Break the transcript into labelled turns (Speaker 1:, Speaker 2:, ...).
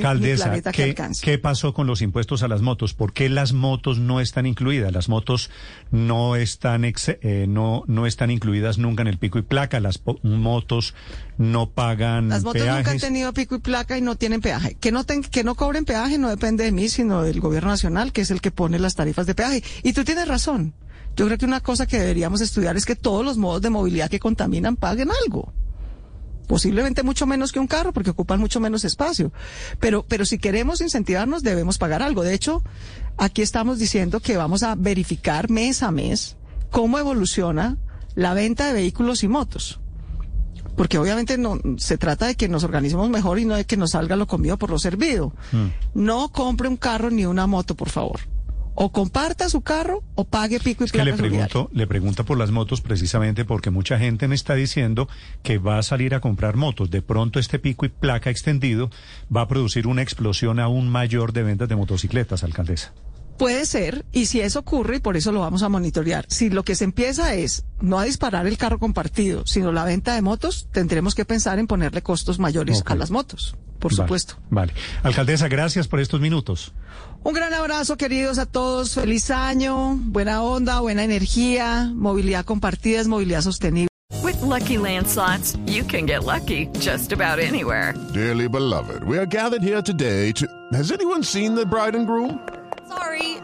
Speaker 1: Alcaldesa,
Speaker 2: que
Speaker 1: ¿qué, qué pasó con los impuestos a las motos? ¿Por qué las motos no están incluidas? Las motos no están ex- eh, no no están incluidas nunca en el pico y placa. Las motos no pagan
Speaker 2: Las motos
Speaker 1: peajes.
Speaker 2: nunca han tenido pico y placa y no tienen peaje. Que no, ten- que no cobren peaje no depende de mí, sino del gobierno nacional, que es el que pone las tarifas de peaje. Y tú tienes razón. Yo creo que una cosa que deberíamos estudiar es que todos los modos de movilidad que contaminan paguen algo. Posiblemente mucho menos que un carro porque ocupan mucho menos espacio. Pero, pero si queremos incentivarnos debemos pagar algo. De hecho, aquí estamos diciendo que vamos a verificar mes a mes cómo evoluciona la venta de vehículos y motos. Porque obviamente no se trata de que nos organicemos mejor y no de que nos salga lo comido por lo servido. No compre un carro ni una moto, por favor. O comparta su carro o pague pico y
Speaker 1: Es que le pregunto, le pregunto por las motos precisamente porque mucha gente me está diciendo que va a salir a comprar motos. De pronto este pico y placa extendido va a producir una explosión aún mayor de ventas de motocicletas, alcaldesa.
Speaker 2: Puede ser, y si eso ocurre, y por eso lo vamos a monitorear, si lo que se empieza es no a disparar el carro compartido, sino la venta de motos, tendremos que pensar en ponerle costos mayores a las motos, por
Speaker 1: Vale,
Speaker 2: supuesto.
Speaker 1: Vale. Alcaldesa, gracias por estos minutos.
Speaker 2: Un gran abrazo, queridos a todos, feliz año, buena onda, buena energía, movilidad compartida es movilidad sostenible.
Speaker 3: With Lucky Land slots, you can get lucky just about anywhere.
Speaker 4: Dearly beloved, we are gathered here today to. Has anyone seen the bride and groom?